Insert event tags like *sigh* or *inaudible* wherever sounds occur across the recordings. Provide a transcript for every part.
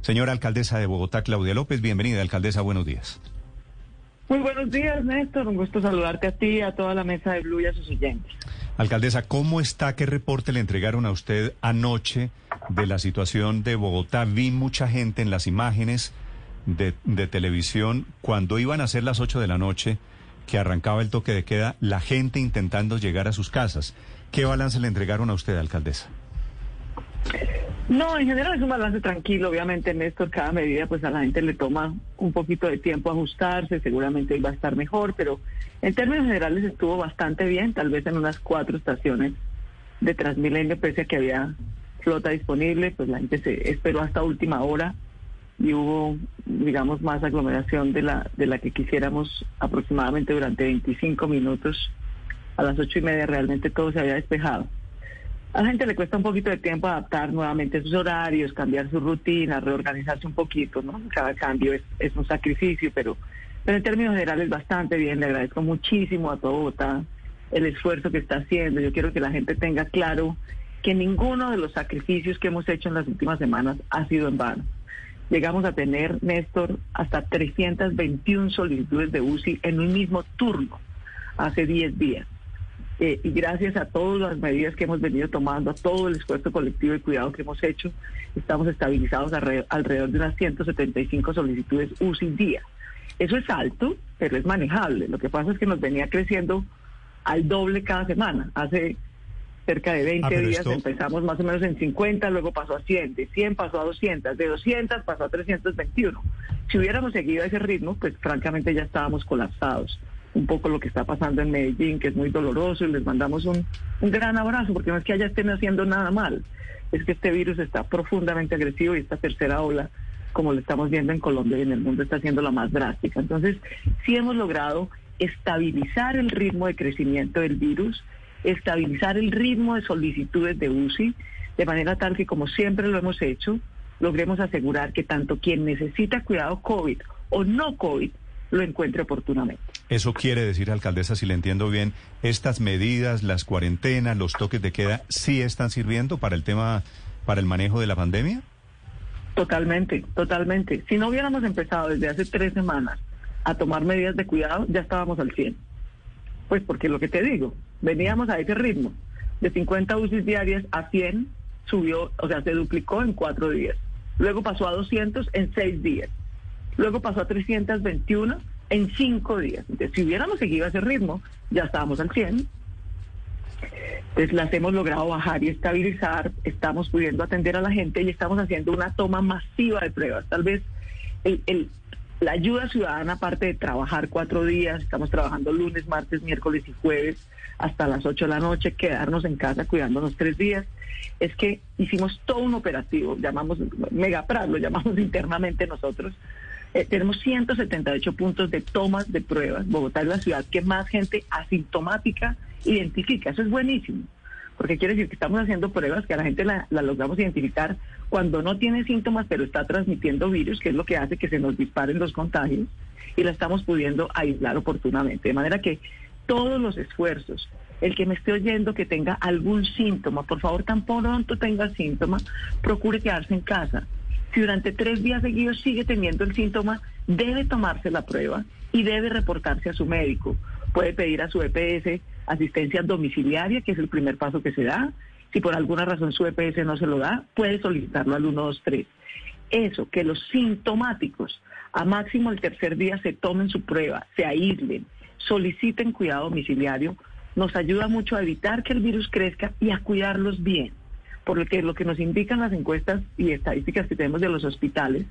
Señora alcaldesa de Bogotá, Claudia López, bienvenida, alcaldesa, buenos días. Muy buenos días, Néstor. Un gusto saludarte a ti, a toda la mesa de Blue y a sus oyentes. Alcaldesa, ¿cómo está? ¿Qué reporte le entregaron a usted anoche de la situación de Bogotá? Vi mucha gente en las imágenes de, de televisión cuando iban a ser las 8 de la noche, que arrancaba el toque de queda, la gente intentando llegar a sus casas. ¿Qué balance le entregaron a usted, alcaldesa? No, en general es un balance tranquilo. Obviamente, Néstor, cada medida, pues a la gente le toma un poquito de tiempo ajustarse. Seguramente iba a estar mejor, pero en términos generales estuvo bastante bien. Tal vez en unas cuatro estaciones de Transmilenio, pese a que había flota disponible, pues la gente se esperó hasta última hora y hubo, digamos, más aglomeración de la, de la que quisiéramos aproximadamente durante 25 minutos. A las ocho y media realmente todo se había despejado. A la gente le cuesta un poquito de tiempo adaptar nuevamente sus horarios, cambiar su rutina, reorganizarse un poquito, ¿no? Cada cambio es, un sacrificio, pero, pero en términos generales bastante bien. Le agradezco muchísimo a todo Bogotá el esfuerzo que está haciendo. Yo quiero que la gente tenga claro que ninguno de los sacrificios que hemos hecho en las últimas semanas ha sido en vano. Llegamos a tener, Néstor, hasta 321 solicitudes de UCI en un mismo turno hace 10 días. Eh, y gracias a todas las medidas que hemos venido tomando, a todo el esfuerzo colectivo y cuidado que hemos hecho, estamos estabilizados alrededor, de unas 175 solicitudes UCI día. Eso es alto, pero es manejable. Lo que pasa es que nos venía creciendo al doble cada semana. Hace cerca de 20 Ah, días esto- empezamos más o menos en 50, luego pasó a 100, de 100 pasó a 200, de 200 pasó a 321. Si hubiéramos seguido ese ritmo, pues francamente ya estábamos colapsados. Un poco lo que está pasando en Medellín, que es muy doloroso, y les mandamos un, un gran abrazo, porque no es que haya estén haciendo nada mal, es que este virus está profundamente agresivo y esta tercera ola, como lo estamos viendo en Colombia y en el mundo, está siendo la más drástica. Entonces, sí hemos logrado estabilizar el ritmo de crecimiento del virus, estabilizar el ritmo de solicitudes de UCI, de manera tal que, como siempre lo hemos hecho, logremos asegurar que tanto quien necesita cuidado COVID o no COVID lo encuentre oportunamente. Eso quiere decir, alcaldesa, si le entiendo bien, estas medidas, las cuarentenas, los toques de queda, ¿sí están sirviendo para el tema, para el manejo de la pandemia? Totalmente, totalmente. Si no hubiéramos empezado desde hace tres semanas a tomar medidas de cuidado, ya estábamos al 100. Pues porque lo que te digo, veníamos a ese ritmo. De 50 UCI diarias a 100 subió, o sea, se duplicó en cuatro días. Luego pasó a 200 en seis días. Luego pasó a 321 en cinco días. Entonces, si hubiéramos seguido ese ritmo, ya estábamos al 100. Entonces las hemos logrado bajar y estabilizar, estamos pudiendo atender a la gente y estamos haciendo una toma masiva de pruebas. Tal vez el, el- la ayuda ciudadana, aparte de trabajar cuatro días, estamos trabajando lunes, martes, miércoles y jueves hasta las ocho de la noche, quedarnos en casa cuidándonos tres días, es que hicimos todo un operativo, llamamos Megapras, lo llamamos *laughs* internamente nosotros, eh, tenemos 178 puntos de tomas de pruebas. Bogotá es la ciudad que más gente asintomática identifica. Eso es buenísimo, porque quiere decir que estamos haciendo pruebas que a la gente la, la logramos identificar cuando no tiene síntomas, pero está transmitiendo virus, que es lo que hace que se nos disparen los contagios, y la estamos pudiendo aislar oportunamente. De manera que todos los esfuerzos, el que me esté oyendo que tenga algún síntoma, por favor, tan pronto tenga síntoma, procure quedarse en casa. Si durante tres días seguidos sigue teniendo el síntoma, debe tomarse la prueba y debe reportarse a su médico. Puede pedir a su EPS asistencia domiciliaria, que es el primer paso que se da. Si por alguna razón su EPS no se lo da, puede solicitarlo al 123. Eso, que los sintomáticos a máximo el tercer día se tomen su prueba, se aíslen, soliciten cuidado domiciliario, nos ayuda mucho a evitar que el virus crezca y a cuidarlos bien. Por lo que lo que nos indican las encuestas y estadísticas que tenemos de los hospitales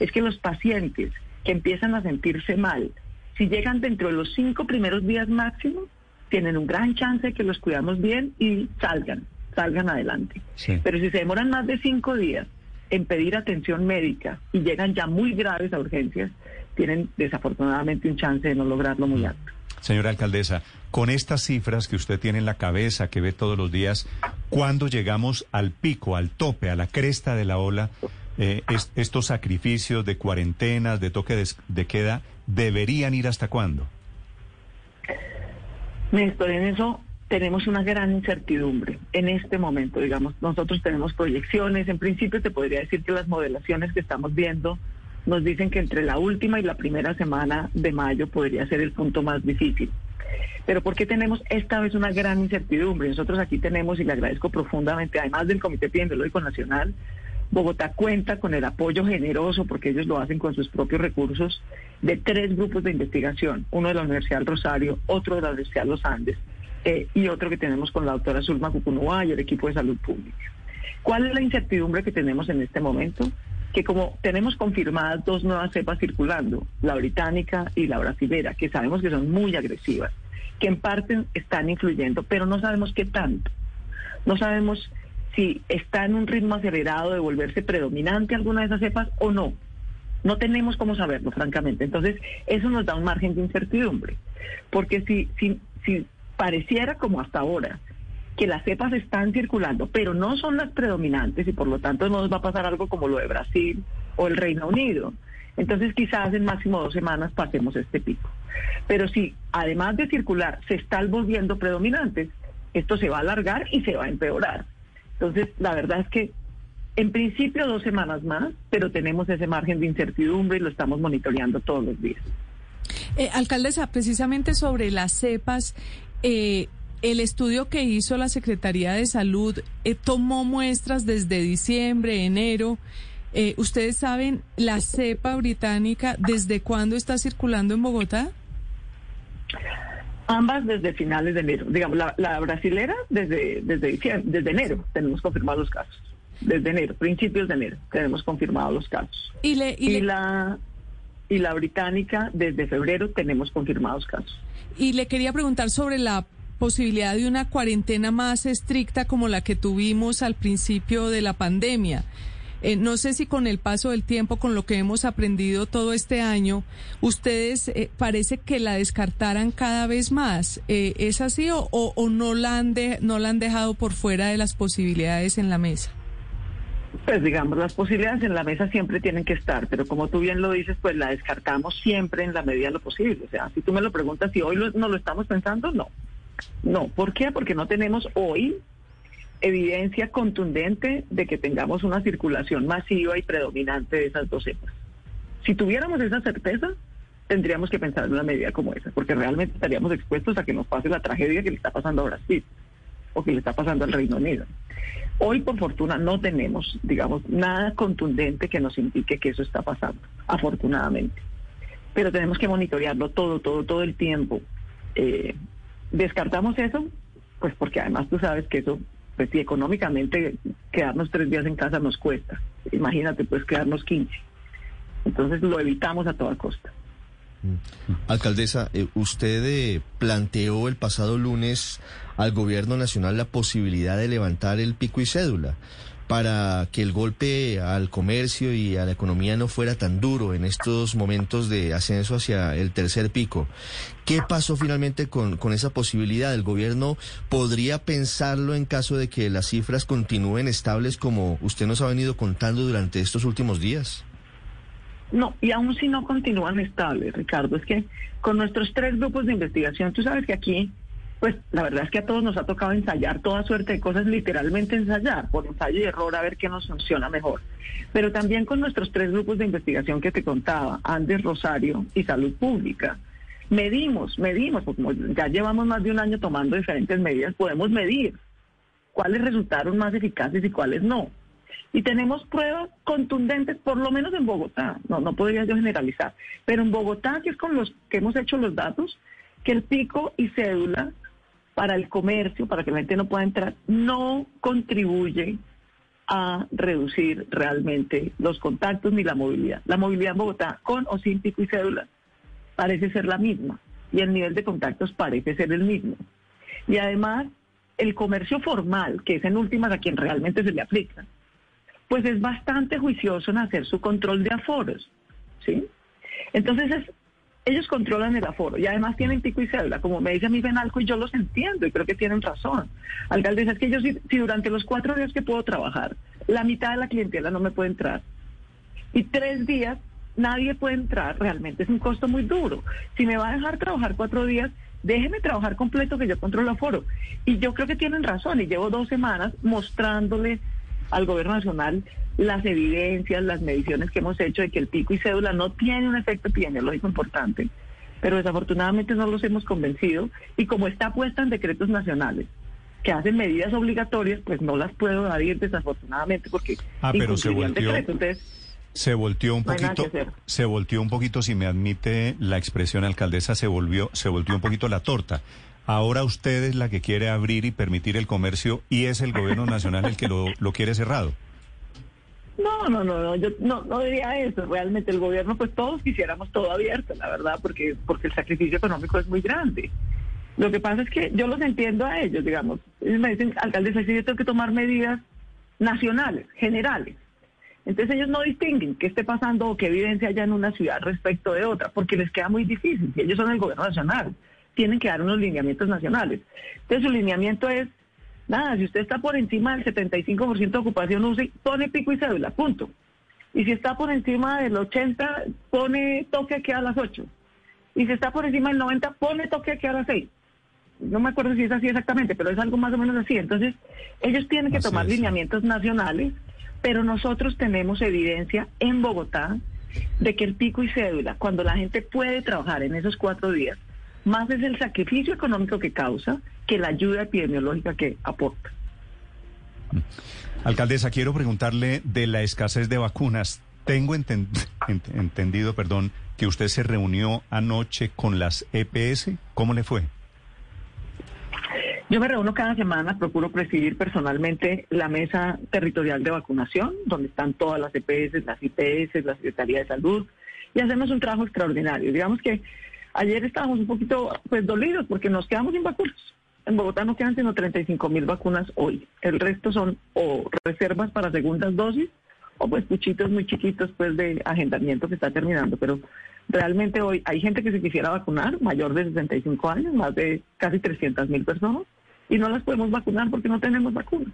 es que los pacientes que empiezan a sentirse mal, si llegan dentro de los cinco primeros días máximo, tienen un gran chance de que los cuidamos bien y salgan, salgan adelante. Sí. Pero si se demoran más de cinco días, en pedir atención médica y llegan ya muy graves a urgencias, tienen desafortunadamente un chance de no lograrlo muy alto. Señora alcaldesa, con estas cifras que usted tiene en la cabeza, que ve todos los días, ¿cuándo llegamos al pico, al tope, a la cresta de la ola? Eh, es- estos sacrificios de cuarentenas, de toque de, queda, ¿deberían ir hasta cuándo? En eso tenemos una gran incertidumbre en este momento, digamos. Nosotros tenemos proyecciones. En principio te podría decir que las modelaciones que estamos viendo nos dicen que entre la última y la primera semana de mayo podría ser el punto más difícil. Pero ¿por qué tenemos esta vez una gran incertidumbre? Nosotros aquí tenemos, y le agradezco profundamente, además del Comité Epidemiológico Nacional, Bogotá cuenta con el apoyo generoso, porque ellos lo hacen con sus propios recursos, de tres grupos de investigación, uno de la Universidad del Rosario, otro de la Universidad de los Andes eh, y otro que tenemos con la doctora Zulma Cucunúa y el equipo de salud pública. ¿Cuál es la incertidumbre que tenemos en este momento? Que como tenemos confirmadas dos nuevas cepas circulando, la británica y la brasilera, que sabemos que son muy agresivas, que en parte están influyendo, pero no sabemos qué tanto. No sabemos si está en un ritmo acelerado de volverse predominante alguna de esas cepas o no. No tenemos cómo saberlo, francamente. Entonces, eso nos da un margen de incertidumbre. Porque si, si, si pareciera como hasta ahora que las cepas están circulando, pero no son las predominantes y por lo tanto no nos va a pasar algo como lo de Brasil o el Reino Unido. Entonces quizás en máximo dos semanas pasemos este pico. Pero si además de circular se están volviendo predominantes, esto se va a alargar y se va a empeorar. Entonces la verdad es que en principio dos semanas más, pero tenemos ese margen de incertidumbre y lo estamos monitoreando todos los días. Eh, alcaldesa, precisamente sobre las cepas, eh, el estudio que hizo la Secretaría de Salud eh, tomó muestras desde diciembre, enero. Eh, ¿Ustedes saben la cepa británica desde cuándo está circulando en Bogotá? Ambas desde finales de enero. Digamos, la, la brasilera desde, desde, enero tenemos confirmados los casos. Desde enero, principios de enero, tenemos confirmados los casos. Y, le, y, Y le, la, y la británica, desde febrero, tenemos confirmados casos. y le quería preguntar sobre la posibilidad de una cuarentena más estricta como la que tuvimos al principio de la pandemia. Eh, no sé si con el paso del tiempo, con lo que hemos aprendido todo este año, ustedes eh, parece que la descartaran cada vez más. Eh, ¿Es así o, o, no, la han de- no la han dejado por fuera de las posibilidades en la mesa? Pues digamos, las posibilidades en la mesa siempre tienen que estar, pero como tú bien lo dices, pues la descartamos siempre en la medida de lo posible. O sea, si tú me lo preguntas si hoy no lo estamos pensando, no. No, ¿por qué? Porque no tenemos hoy evidencia contundente de que tengamos una circulación masiva y predominante de esas dos cepas. Si tuviéramos esa certeza, tendríamos que pensar en una medida como esa, porque realmente estaríamos expuestos a que nos pase la tragedia que le está pasando a Brasil o que le está pasando al Reino Unido. Hoy, por fortuna, no tenemos, digamos, nada contundente que nos indique que eso está pasando, afortunadamente. Pero tenemos que monitorearlo todo, todo, todo el tiempo. Eh, ¿Descartamos eso? Pues porque además tú sabes que eso, pues si económicamente quedarnos tres días en casa nos cuesta. Imagínate, pues quedarnos 15. Entonces lo evitamos a toda costa. Alcaldesa, eh, usted eh, planteó el pasado lunes al gobierno nacional la posibilidad de levantar el pico y cédula para que el golpe al comercio y a la economía no fuera tan duro en estos momentos de ascenso hacia el tercer pico. ¿Qué pasó finalmente con, con esa posibilidad? ¿El gobierno podría pensarlo en caso de que las cifras continúen estables como usted nos ha venido contando durante estos últimos días? No, y aún si no continúan estables, Ricardo, es que con nuestros tres grupos de investigación, tú sabes que aquí, pues la verdad es que a todos nos ha tocado ensayar toda suerte de cosas, literalmente ensayar, por ensayo y error, a ver qué nos funciona mejor. Pero también con nuestros tres grupos de investigación que te contaba, Andes, Rosario y Salud Pública, medimos, medimos, porque ya llevamos más de un año tomando diferentes medidas, podemos medir cuáles resultaron más eficaces y cuáles no. Y tenemos pruebas contundentes, por lo menos en Bogotá, no, no podría yo generalizar, pero en Bogotá, que es con los que hemos hecho los datos, que el pico y cédula para el comercio, para que la gente no pueda entrar, no contribuye a reducir realmente los contactos ni la movilidad. La movilidad en Bogotá, con o sin pico y cédula, parece ser la misma y el nivel de contactos parece ser el mismo. Y además, el comercio formal, que es en últimas a quien realmente se le aplica, pues es bastante juicioso en hacer su control de aforos, ¿sí? Entonces es, ellos controlan el aforo y además tienen pico y cédula, como me dice a mí Benalco y yo los entiendo y creo que tienen razón. Alcaldesa, es que yo si, si durante los cuatro días que puedo trabajar, la mitad de la clientela no me puede entrar y tres días nadie puede entrar, realmente es un costo muy duro. Si me va a dejar trabajar cuatro días, déjeme trabajar completo que yo controlo aforo. Y yo creo que tienen razón y llevo dos semanas mostrándole al gobierno nacional las evidencias, las mediciones que hemos hecho de que el pico y cédula no tiene un efecto epidemiológico importante, pero desafortunadamente no los hemos convencido y como está puesta en decretos nacionales que hacen medidas obligatorias, pues no las puedo adherir desafortunadamente porque Ah, pero se. Entonces, Se volteó un No poquito, se volteó un poquito, si me admite la expresión alcaldesa, se volvió, se volteó un poquito la torta. Ahora usted es la que quiere abrir y permitir el comercio y es el gobierno nacional el que lo, lo quiere cerrado. No, no, no, no, yo no, no diría eso. Realmente el gobierno, pues todos quisiéramos todo abierto, la verdad, porque, porque el sacrificio económico es muy grande. Lo que pasa es que yo los entiendo a ellos, digamos. Ellos me dicen, alcalde, sí, yo tengo que tomar medidas nacionales, generales. Entonces ellos no distinguen qué esté pasando o qué evidencia haya en una ciudad respecto de otra, porque les queda muy difícil. Si ellos son el gobierno nacional, tienen que dar unos lineamientos nacionales. Entonces su lineamiento es, nada, si usted está por encima del 75% de ocupación, use, pone pico y cédula, punto. Y si está por encima del 80, pone toque que a las 8. Y si está por encima del 90, pone toque que a las 6. No me acuerdo si es así exactamente, pero es algo más o menos así. Entonces, ellos tienen que Así tomar es, lineamientos nacionales, pero nosotros tenemos evidencia en Bogotá de que el pico y cédula, cuando la gente puede trabajar en esos cuatro días, más es el sacrificio económico que causa que la ayuda epidemiológica que aporta. Alcaldesa, quiero preguntarle de la escasez de vacunas. Tengo enten- *laughs* ent- entendido, perdón, que usted se reunió anoche con las EPS. ¿Cómo le fue? Yo me reúno cada semana, procuro presidir personalmente la mesa territorial de vacunación, donde están todas las EPS, las IPS, la Secretaría de Salud, y hacemos un trabajo extraordinario. Digamos que ayer estábamos un poquito pues dolidos porque nos quedamos sin vacunas. En Bogotá no quedan sino 35 mil vacunas hoy. El resto son o reservas para segundas dosis o pues puchitos muy chiquitos pues de agendamiento que está terminando. Pero realmente hoy hay gente que se quisiera vacunar, mayor de 65 años, más de casi 300 mil personas, y no las podemos vacunar porque no tenemos vacunas.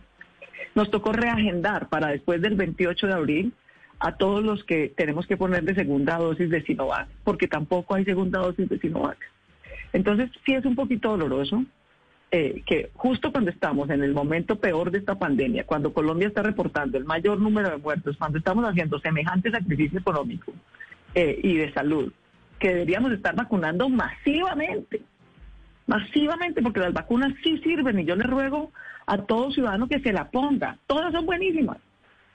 Nos tocó reagendar para después del 28 de abril a todos los que tenemos que poner de segunda dosis de Sinovac, porque tampoco hay segunda dosis de Sinovac. Entonces, sí es un poquito doloroso eh, que justo cuando estamos en el momento peor de esta pandemia, cuando Colombia está reportando el mayor número de muertos, cuando estamos haciendo semejante sacrificio económico eh, y de salud, que deberíamos estar vacunando masivamente, masivamente, porque las vacunas sí sirven y yo le ruego a todo ciudadano que se la ponga. Todas son buenísimas.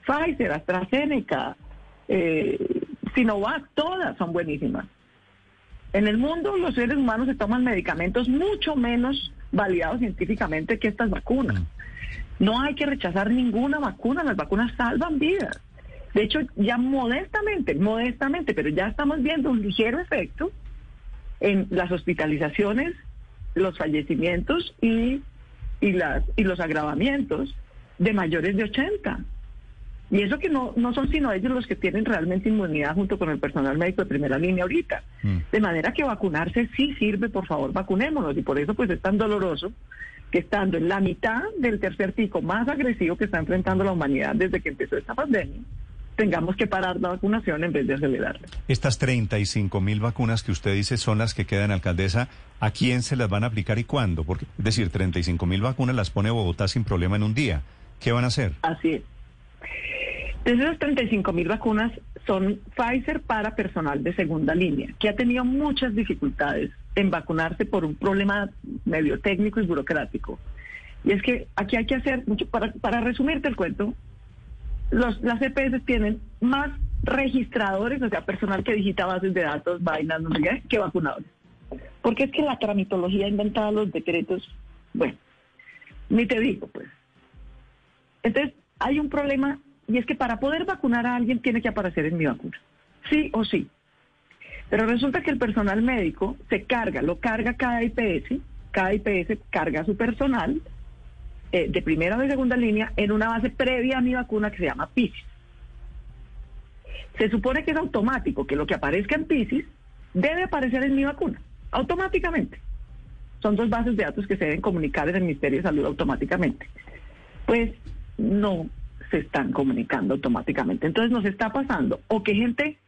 Pfizer, AstraZeneca, eh, Sinovac, todas son buenísimas. En el mundo los seres humanos se toman medicamentos mucho menos validados científicamente que estas vacunas. No hay que rechazar ninguna vacuna, las vacunas salvan vidas. De hecho, ya modestamente, modestamente, pero ya estamos viendo un ligero efecto en las hospitalizaciones, los fallecimientos y, y, las, y los agravamientos de mayores de 80. Y eso que no, no son sino ellos los que tienen realmente inmunidad junto con el personal médico de primera línea ahorita. Mm. De manera que vacunarse sí sirve, por favor, vacunémonos. Y por eso pues es tan doloroso que estando en la mitad del tercer pico más agresivo que está enfrentando la humanidad desde que empezó esta pandemia, tengamos que parar la vacunación en vez de acelerarla. Estas 35 mil vacunas que usted dice son las que quedan, alcaldesa, ¿a quién se las van a aplicar y cuándo? Porque, es decir, 35 mil vacunas las pone Bogotá sin problema en un día. ¿Qué van a hacer? Así es. De esas 35 mil vacunas son Pfizer para personal de segunda línea, que ha tenido muchas dificultades en vacunarse por un problema medio técnico y burocrático. Y es que aquí hay que hacer mucho, para, para resumirte el cuento, los, las EPS tienen más registradores, o sea, personal que digita bases de datos, vainas, no sé que vacunadores. Porque es que la tramitología inventada los decretos, bueno, ni te digo, pues. Entonces, hay un problema y es que para poder vacunar a alguien tiene que aparecer en mi vacuna. Sí o sí. Pero resulta que el personal médico se carga, lo carga cada IPS, cada IPS carga a su personal eh, de primera o de segunda línea en una base previa a mi vacuna que se llama PISIS. Se supone que es automático, que lo que aparezca en Pisces debe aparecer en mi vacuna, automáticamente. Son dos bases de datos que se deben comunicar en el Ministerio de Salud automáticamente. Pues no se están comunicando automáticamente. Entonces nos está pasando o que gente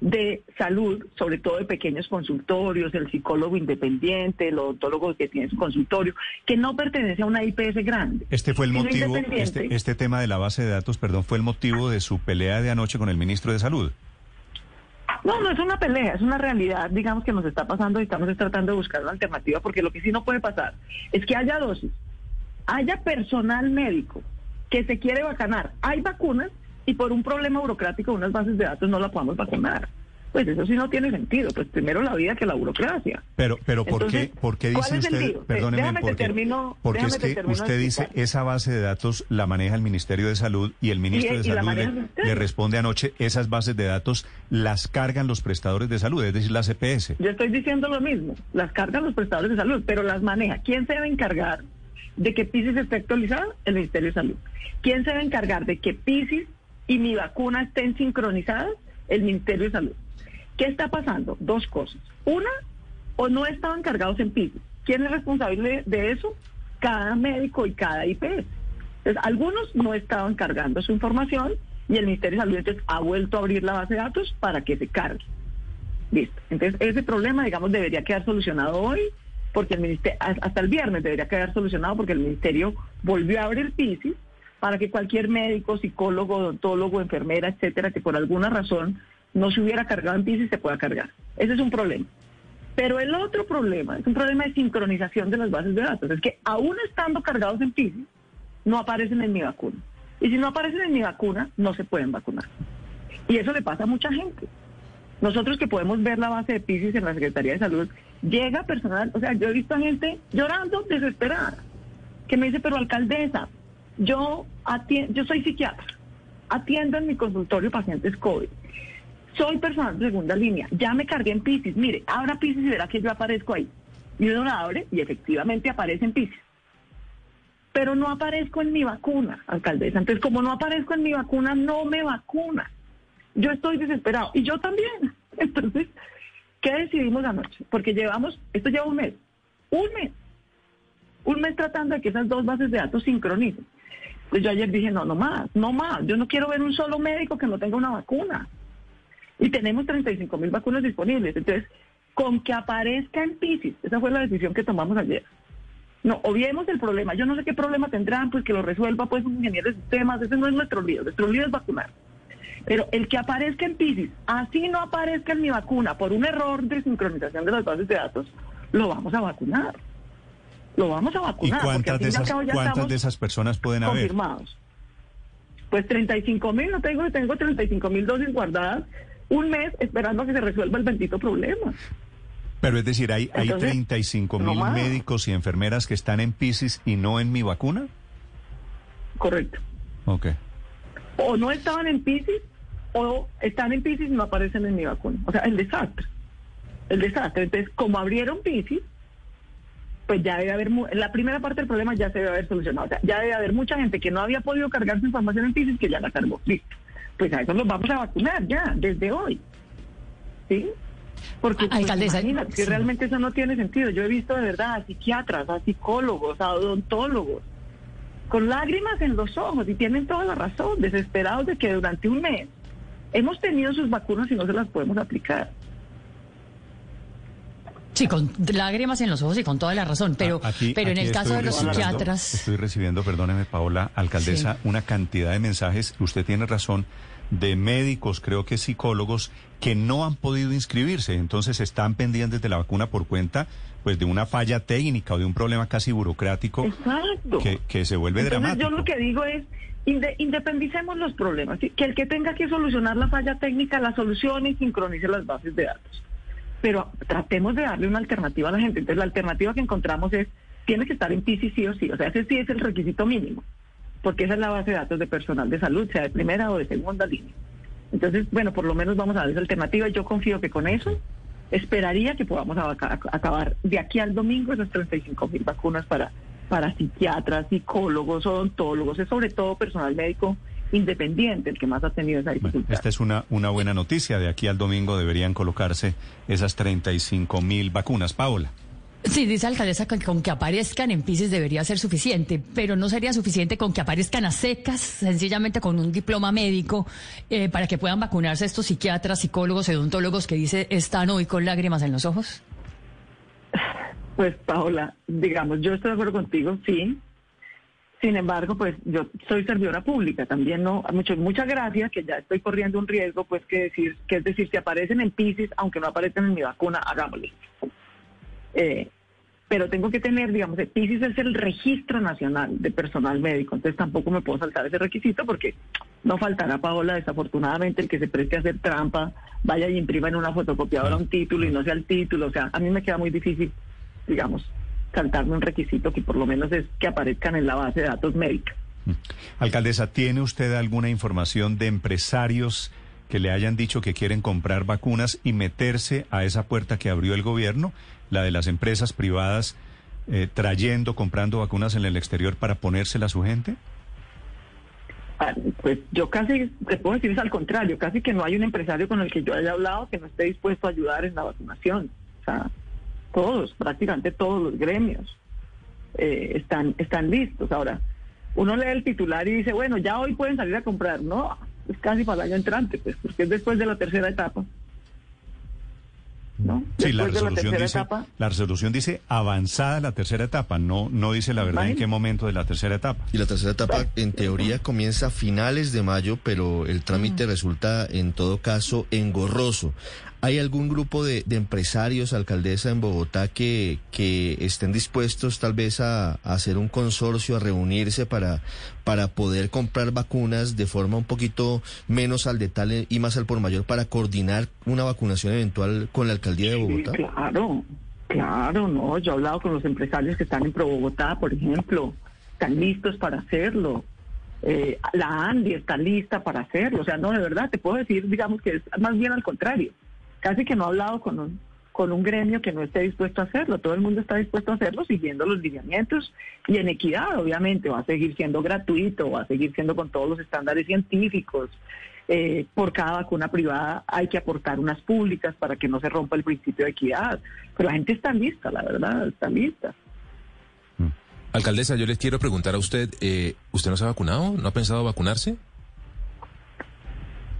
de salud, sobre todo de pequeños consultorios, el psicólogo independiente, el odontólogo que tiene su consultorio, que no pertenece a una IPS grande. Este fue el motivo, este, este tema de la base de datos, perdón, fue el motivo de su pelea de anoche con el ministro de Salud. No, no es una pelea, es una realidad, digamos, que nos está pasando y estamos tratando de buscar una alternativa, porque lo que sí no puede pasar es que haya dosis, haya personal médico que se quiere vacunar, hay vacunas y por un problema burocrático de unas bases de datos no la podamos vacunar. Pues eso sí no tiene sentido, pues primero la vida que la burocracia. Pero, pero ¿por Entonces, qué, por qué ¿cuál dice usted, lío? perdóneme, Déjame que porque, termino- porque déjame es que usted dice esa base de datos la maneja el Ministerio de Salud y el ministro Y- de y la Salud le, responde anoche, esas bases de datos las cargan los prestadores de salud, es decir, las EPS. Yo estoy diciendo lo mismo, las cargan los prestadores de salud, pero las maneja. ¿Quién se debe encargar de que PISIS esté actualizada? El Ministerio de Salud. ¿Quién se debe encargar de que PISIS y mi vacuna estén sincronizadas? El Ministerio de Salud. ¿Qué está pasando? Dos cosas. Una, o no estaban cargados en PISIS. ¿Quién es responsable de eso? Cada médico y cada IPS. Entonces, algunos no estaban cargando su información y el Ministerio de Salud entonces, ha vuelto a abrir la base de datos para que se cargue. Listo. Entonces, ese problema, digamos, debería quedar solucionado hoy, porque el ministerio, hasta el viernes debería quedar solucionado, porque el ministerio volvió a abrir PISIS para que cualquier médico, psicólogo, odontólogo, enfermera, etcétera, que por alguna razón no se hubiera cargado en PISIS, se pueda cargar. Ese es un problema. Pero el otro problema es un problema de sincronización de las bases de datos. Es que aún estando cargados en PISIS, no aparecen en mi vacuna. Y si no aparecen en mi vacuna, no se pueden vacunar. Y eso le pasa a mucha gente. Nosotros que podemos ver la base de PISIS en la Secretaría de Salud, llega personal, o sea, yo he visto a gente llorando, desesperada, que me dice, pero alcaldesa, yo, yo soy psiquiatra, atiendo en mi consultorio pacientes COVID, soy personal de segunda línea, ya me cargué en PISIS, mire, abra PISIS y verá que yo aparezco ahí. Y uno la abre y efectivamente aparece en PISIS. Pero no aparezco en mi vacuna, alcaldesa. Entonces, como no aparezco en mi vacuna, no me vacuna. Yo estoy desesperado y yo también. *laughs* Entonces, ¿qué decidimos anoche? Porque llevamos, esto lleva un mes, un mes, un mes tratando de que esas dos bases de datos sincronicen. Pues yo ayer dije, no, no más, no más. Yo no quiero ver un solo médico que no tenga una vacuna. Y tenemos 35 mil vacunas disponibles. Entonces, con que aparezca en PISIS, esa fue la decisión que tomamos ayer. No, obviemos el problema. Yo no sé qué problema tendrán, pues que lo resuelva pues un ingeniero de sistemas. Ese no es nuestro lío. Nuestro lío es vacunar. Pero el que aparezca en PISIS, así no aparezca en mi vacuna por un error de sincronización de las bases de datos, lo vamos a vacunar. Lo vamos a ¿Y vacunar. porque cuántas al de y esas, cuántas de esas personas pueden haber? confirmados. Pues 35 mil, no tengo, tengo 35 mil dosis guardadas un mes esperando a que se resuelva el bendito problema. Pero es decir, hay, hay Entonces, 35 no mil más. médicos y enfermeras que están en PISIS y no en mi vacuna. Correcto. Ok. O no estaban en PISIS o están en PISIS y no aparecen en mi vacuna. O sea, el desastre. El desastre. Entonces, como abrieron PISIS, pues ya debe haber, la primera parte del problema ya se debe haber solucionado. O sea, ya debe haber mucha gente que no había podido cargar su información en PISIS que ya la cargó. Listo. Pues a eso los vamos a vacunar ya, desde hoy. ¿Sí? Porque, pues, Alcaldesa, imagínate, que sí. realmente eso no tiene sentido. Yo he visto de verdad a psiquiatras, a psicólogos, a odontólogos, con lágrimas en los ojos y tienen toda la razón, desesperados de que durante un mes hemos tenido sus vacunas y no se las podemos aplicar. Sí, con lágrimas en los ojos y con toda la razón, pero, A- aquí- pero en el caso estoy de los recibiendo- psiquiatras... Estoy recibiendo, perdóneme, Paola, alcaldesa, Sí. una cantidad de mensajes, usted tiene razón, de médicos, creo que psicólogos, que no han podido inscribirse, entonces están pendientes de la vacuna por cuenta pues de una falla técnica o de un problema casi burocrático que, que se vuelve Entonces dramático. yo lo que digo es, inde- independicemos los problemas, que el que tenga que solucionar la falla técnica la solucione y sincronice las bases de datos. Pero tratemos de darle una alternativa a la gente. Entonces la alternativa que encontramos es, tiene que estar en PISI sí o sí, o sea, ese sí es el requisito mínimo, porque esa es la base de datos de personal de salud, sea de primera o de segunda línea. Entonces, bueno, por lo menos vamos a dar esa alternativa y yo confío que con eso esperaría que podamos acabar de aquí al domingo esas 35 mil vacunas para, para psiquiatras, psicólogos, odontólogos, es sobre todo personal médico independiente el que más ha tenido esa Bueno, dificultad. esta es una, una buena noticia. De aquí al domingo deberían colocarse esas 35 mil vacunas. Paola. Sí, dice alcaldesa que con que aparezcan en PISES debería ser suficiente, pero no sería suficiente con que aparezcan a secas, sencillamente con un diploma médico, eh, para que puedan vacunarse estos psiquiatras, psicólogos, odontólogos que dice están hoy con lágrimas en los ojos. Pues Paola, digamos, yo estoy de acuerdo contigo, sí. Sin embargo, pues yo soy servidora pública, también no, mucho, muchas gracias, que ya estoy corriendo un riesgo, pues que decir, que es decir, si aparecen en PISIS, aunque no aparecen en mi vacuna, hagámosle. Eh, pero tengo que tener, digamos, el PISIS es el registro nacional de personal médico, entonces tampoco me puedo saltar ese requisito porque no faltará, Paola, desafortunadamente, el que se preste a hacer trampa, vaya y imprima en una fotocopiadora un título y no sea el título, o sea, a mí me queda muy difícil, digamos, saltarme un requisito que por lo menos es que aparezcan en la base de datos médica. Alcaldesa, ¿tiene usted alguna información de empresarios que le hayan dicho que quieren comprar vacunas y meterse a esa puerta que abrió el gobierno, la de las empresas privadas eh, trayendo, comprando vacunas en el exterior para ponérselas a su gente? Ah, Pues yo casi, te puedo decir es al contrario, casi que no hay un empresario con el que yo haya hablado que no esté dispuesto a ayudar en la vacunación. O sea, todos, prácticamente todos los gremios eh, están, están listos. Ahora, uno lee el titular y dice, bueno, ya hoy pueden salir a comprar. No, es casi para el año entrante, pues, porque es después de la tercera etapa. ¿No? Sí, la resolución, dice, etapa. la resolución dice avanzada la tercera etapa, no, no dice la verdad en qué momento de la tercera etapa. Y la tercera etapa, en teoría, comienza a finales de mayo, pero el trámite resulta, en todo caso, engorroso. ¿Hay algún grupo de, de empresarios, alcaldesa en Bogotá, que, que estén dispuestos tal vez a, a hacer un consorcio, a reunirse para, para poder comprar vacunas de forma un poquito menos al detalle y más al por mayor para coordinar una vacunación eventual con la alcaldía de Sí, Bogotá? claro, claro, no. Yo he hablado con los empresarios que están en Pro Bogotá, por ejemplo, están listos para hacerlo. Eh, la Andy está lista para hacerlo. O sea, no, de verdad, te puedo decir, digamos que es más bien al contrario. Casi que no he hablado con un, con un gremio que no esté dispuesto a hacerlo. Todo el mundo está dispuesto a hacerlo siguiendo los lineamientos y en equidad, obviamente. Va a seguir siendo gratuito, va a seguir siendo con todos los estándares científicos. Eh, por cada vacuna privada hay que aportar unas públicas para que no se rompa el principio de equidad. Pero la gente está lista, la verdad, está lista. Alcaldesa, yo les quiero preguntar a usted, eh, ¿usted no se ha vacunado? ¿No ha pensado vacunarse?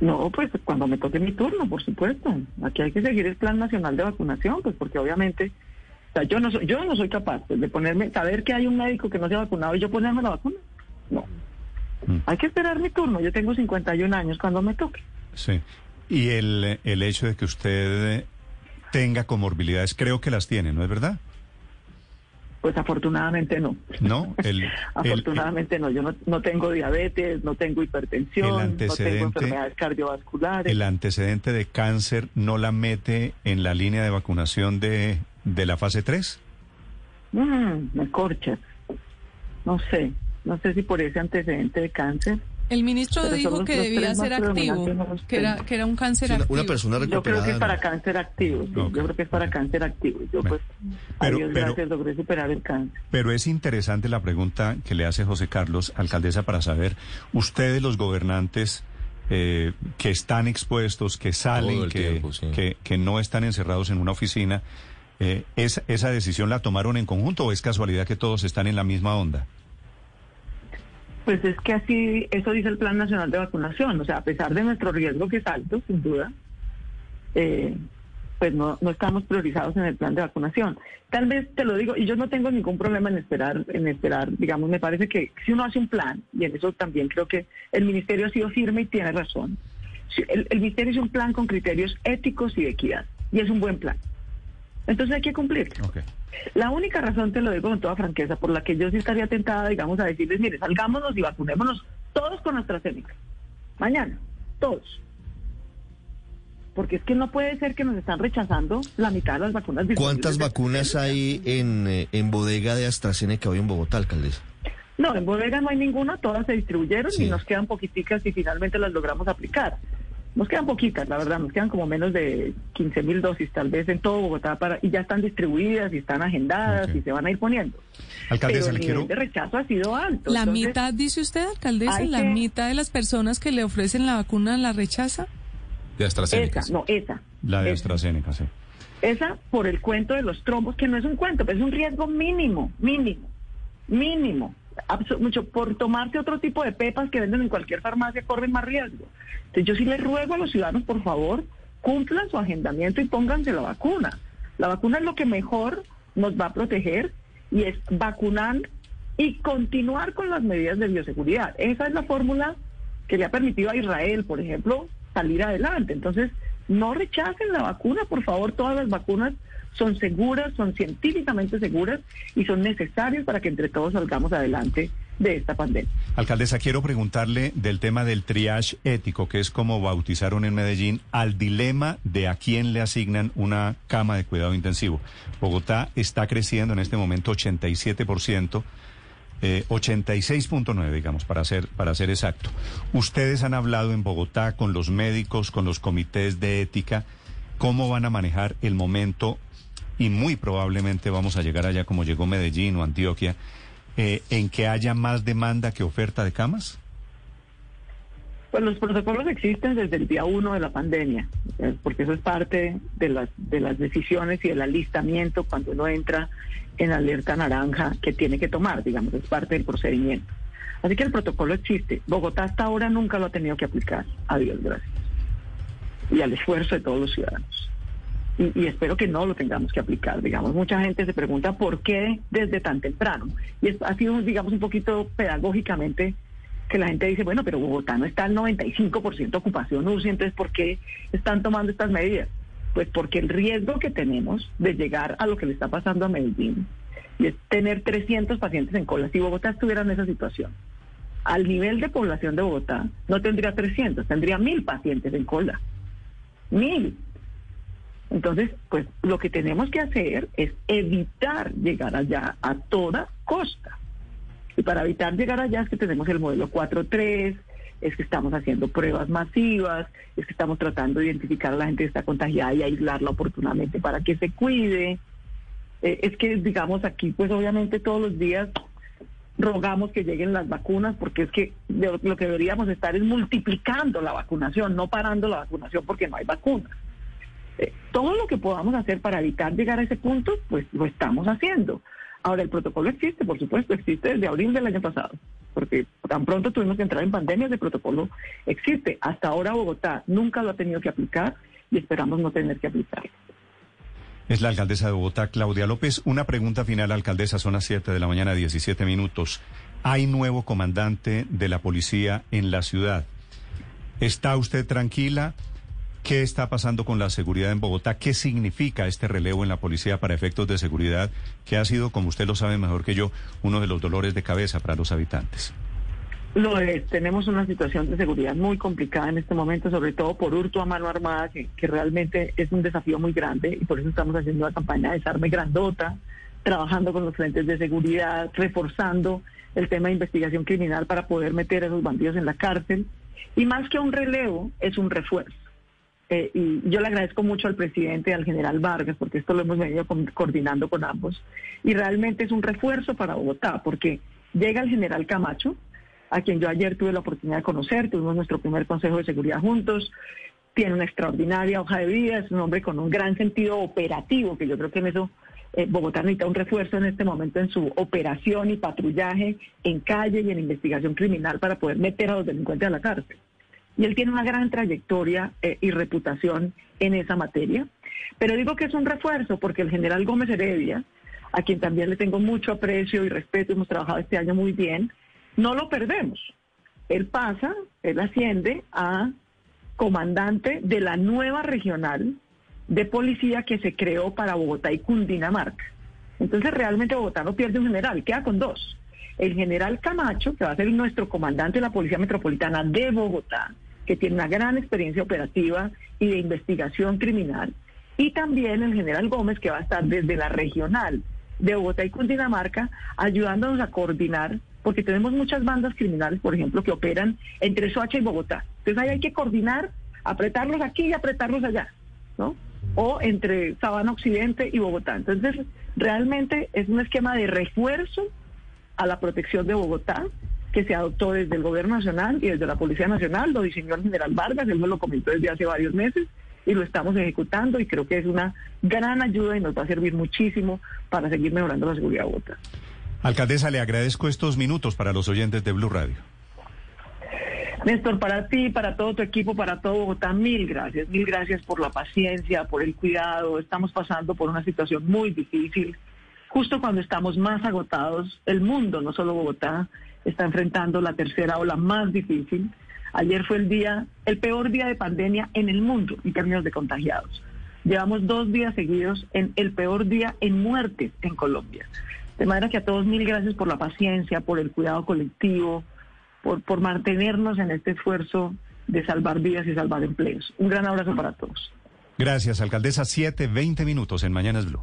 No, pues cuando me toque mi turno, por supuesto. Aquí hay que seguir el plan nacional de vacunación, pues porque obviamente, o sea, yo no soy, yo no soy capaz pues, de ponerme, saber que hay un médico que no se ha vacunado y yo ponerme la vacuna. No. Mm. Hay que esperar mi turno. Yo tengo 51 años cuando me toque. Sí. Y el, el hecho de que usted tenga comorbilidades, creo que las tiene, ¿no es verdad? Pues afortunadamente no. No, *laughs* el, el- Afortunadamente no. Yo no, no tengo diabetes, no tengo hipertensión, El no tengo enfermedades cardiovasculares. el antecedente de cáncer no la mete en la línea de vacunación de, de la fase 3. Mm, me corchas. No sé. No sé si por ese antecedente de cáncer. El ministro Pero dijo que debía ser activo, que era, tengo. que era un cáncer Sí, activo. una persona Yo creo que es recuperada. para cáncer activo. sí. Yo creo que es para cáncer activo. Yo Bueno. pues, Pero- a Dios pero- gracias, logré superar el cáncer. Pero es interesante la pregunta que le hace José Carlos, alcaldesa, para saber, ustedes los gobernantes eh, que están expuestos, que salen, que, tiempo, sí. que, que no están encerrados en una oficina, eh, ¿esa, ¿esa decisión la tomaron en conjunto o es casualidad que todos están en la misma onda? Pues es que así, eso dice el Plan Nacional de Vacunación. O sea, a pesar de nuestro riesgo que es alto, sin duda, eh, pues no, no estamos priorizados en el plan de vacunación. Tal vez te lo digo, y yo no tengo ningún problema en esperar, en esperar, digamos, me parece que si uno hace un plan, y en eso también creo que el ministerio ha sido firme y tiene razón. El, el ministerio hizo un plan con criterios éticos y de equidad, y es un buen plan. Entonces hay que cumplirlo. Ok. La única razón, te lo digo con toda franqueza, por la que yo sí estaría tentada, digamos, a decirles, mire, salgámonos y vacunémonos todos con AstraZeneca. Mañana, todos. Porque es que no puede ser que nos están rechazando la mitad de las vacunas. ¿Cuántas vacunas hay en, eh, en bodega de AstraZeneca hoy en Bogotá, alcaldesa? No, en bodega no hay ninguna, todas se distribuyeron Sí. y nos quedan poquiticas y finalmente las logramos aplicar. Nos quedan poquitas, la verdad, nos quedan como menos de 15 mil dosis tal vez en todo Bogotá para, y ya están distribuidas y están agendadas y se van a ir poniendo. Alcaldesa, Pero el le nivel quiero... de rechazo ha sido alto. La entonces, mitad, dice usted, alcaldesa, la que- mitad de las personas que le ofrecen la vacuna la rechaza. De AstraZeneca. Esa, no, esa. La de Esa. AstraZeneca, sí. Esa por el cuento de los trombos, que no es un cuento, pero es un riesgo mínimo, mínimo, mínimo. Mucho por tomarse otro tipo de pepas que venden en cualquier farmacia corren más riesgo. Entonces yo sí les ruego a los ciudadanos, por favor, cumplan su agendamiento y pónganse la vacuna. La vacuna es lo que mejor nos va a proteger y es vacunar y continuar con las medidas de bioseguridad. Esa es la fórmula que le ha permitido a Israel, por ejemplo, salir adelante. Entonces, no rechacen la vacuna, por favor, todas las vacunas son seguras, son científicamente seguras y son necesarias para que entre todos salgamos adelante de esta pandemia. Alcaldesa, quiero preguntarle del tema del triage ético, que es como bautizaron en Medellín, al dilema de a quién le asignan una cama de cuidado intensivo. Bogotá está creciendo en este momento 87%. Eh, 86.9, digamos, para ser, para ser exacto. Ustedes han hablado en Bogotá con los médicos, con los comités de ética, cómo van a manejar el momento y muy probablemente vamos a llegar allá como llegó Medellín o Antioquia, eh, en que haya más demanda que oferta de camas. Pues los protocolos existen desde el día uno de la pandemia, eh, porque eso es parte de las, de las decisiones y del alistamiento cuando uno entra en alerta naranja que tiene que tomar, digamos, es parte del procedimiento. Así que el protocolo existe. Bogotá hasta ahora nunca lo ha tenido que aplicar. Adiós, gracias. Y al esfuerzo de todos los ciudadanos. Y, y espero que no lo tengamos que aplicar. Digamos, mucha gente se pregunta por qué desde tan temprano. Y es- ha sido, digamos, un poquito pedagógicamente que la gente dice, bueno, pero Bogotá no está al 95% ocupación UCI, entonces ¿por qué están tomando estas medidas? Pues porque el riesgo que tenemos de llegar a lo que le está pasando a Medellín y es tener 300 pacientes en cola, si Bogotá estuviera en esa situación, al nivel de población de Bogotá no tendría 300, tendría mil pacientes en cola. Mil. Entonces, pues lo que tenemos que hacer es evitar llegar allá a toda costa. Y para evitar llegar allá es que tenemos el modelo 4.3, es que estamos haciendo pruebas masivas, es que estamos tratando de identificar a la gente que está contagiada y aislarla oportunamente para que se cuide. Eh, es que, digamos, aquí pues obviamente todos los días rogamos que lleguen las vacunas porque es que lo que deberíamos estar es multiplicando la vacunación, no parando la vacunación porque no hay vacunas. Eh, todo lo que podamos hacer para evitar llegar a ese punto, pues lo estamos haciendo. Ahora, el protocolo existe, por supuesto, existe desde abril del año pasado, porque tan pronto tuvimos que entrar en pandemia, el protocolo existe. Hasta ahora Bogotá nunca lo ha tenido que aplicar y esperamos no tener que aplicarlo. Es la alcaldesa de Bogotá, Claudia López. Una pregunta final, alcaldesa, son las 7 de la mañana, 17 minutos. Hay nuevo comandante de la policía en la ciudad. ¿Está usted tranquila? ¿Qué está pasando con la seguridad en Bogotá? ¿Qué significa este relevo en la policía para efectos de seguridad que ha sido, como usted lo sabe mejor que yo, uno de los dolores de cabeza para los habitantes? Lo es, tenemos una situación de seguridad muy complicada en este momento, sobre todo por hurto a mano armada, que, realmente es un desafío muy grande y por eso estamos haciendo una campaña de desarme grandota, trabajando con los frentes de seguridad, reforzando el tema de investigación criminal para poder meter a esos bandidos en la cárcel. Y más que un relevo, es un refuerzo. Eh, y yo le agradezco mucho al presidente y al general Vargas, porque esto lo hemos venido coordinando con ambos. Y realmente es un refuerzo para Bogotá, porque llega el general Camacho, a quien yo ayer tuve la oportunidad de conocer, tuvimos nuestro primer Consejo de Seguridad juntos, tiene una extraordinaria hoja de vida, es un hombre con un gran sentido operativo, que yo creo que en eso eh, Bogotá necesita un refuerzo en este momento en su operación y patrullaje en calle y en investigación criminal para poder meter a los delincuentes a la cárcel. Y él tiene una gran trayectoria eh, y reputación en esa materia. Pero digo que es un refuerzo porque el general Gómez Heredia, a quien también le tengo mucho aprecio y respeto, hemos trabajado este año muy bien, no lo perdemos. Él pasa, él asciende a comandante de la nueva regional de policía que se creó para Bogotá y Cundinamarca. Entonces realmente Bogotá no pierde un general, queda con dos. El general Camacho, que va a ser nuestro comandante de la Policía Metropolitana de Bogotá, que tiene una gran experiencia operativa y de investigación criminal, y también el general Gómez, que va a estar desde la regional de Bogotá y Cundinamarca, ayudándonos a coordinar, porque tenemos muchas bandas criminales, por ejemplo, que operan entre Soacha y Bogotá. Entonces ahí hay que coordinar apretarlos aquí y apretarlos allá, ¿no? O entre Sabana Occidente y Bogotá. Entonces, realmente es un esquema de refuerzo a la protección de Bogotá que se adoptó desde el Gobierno Nacional y desde la Policía Nacional, lo diseñó el general Vargas, él me lo comentó desde hace varios meses y lo estamos ejecutando y creo que es una gran ayuda y nos va a servir muchísimo para seguir mejorando la seguridad de Bogotá. Alcaldesa, le agradezco estos minutos para los oyentes de Blue Radio. Néstor, para ti, para todo tu equipo, para todo Bogotá, mil gracias. Mil gracias por la paciencia, por el cuidado. Estamos pasando por una situación muy difícil. Justo cuando estamos más agotados, el mundo, no solo Bogotá, está enfrentando la tercera ola más difícil. Ayer fue el día, el peor día de pandemia en el mundo en términos de contagiados. Llevamos dos días seguidos en el peor día en muertes en Colombia. De manera que a todos mil gracias por la paciencia, por el cuidado colectivo, por, por mantenernos en este esfuerzo de salvar vidas y salvar empleos. Un gran abrazo para todos. Gracias, alcaldesa. Siete, veinte minutos en Mañanas Blue.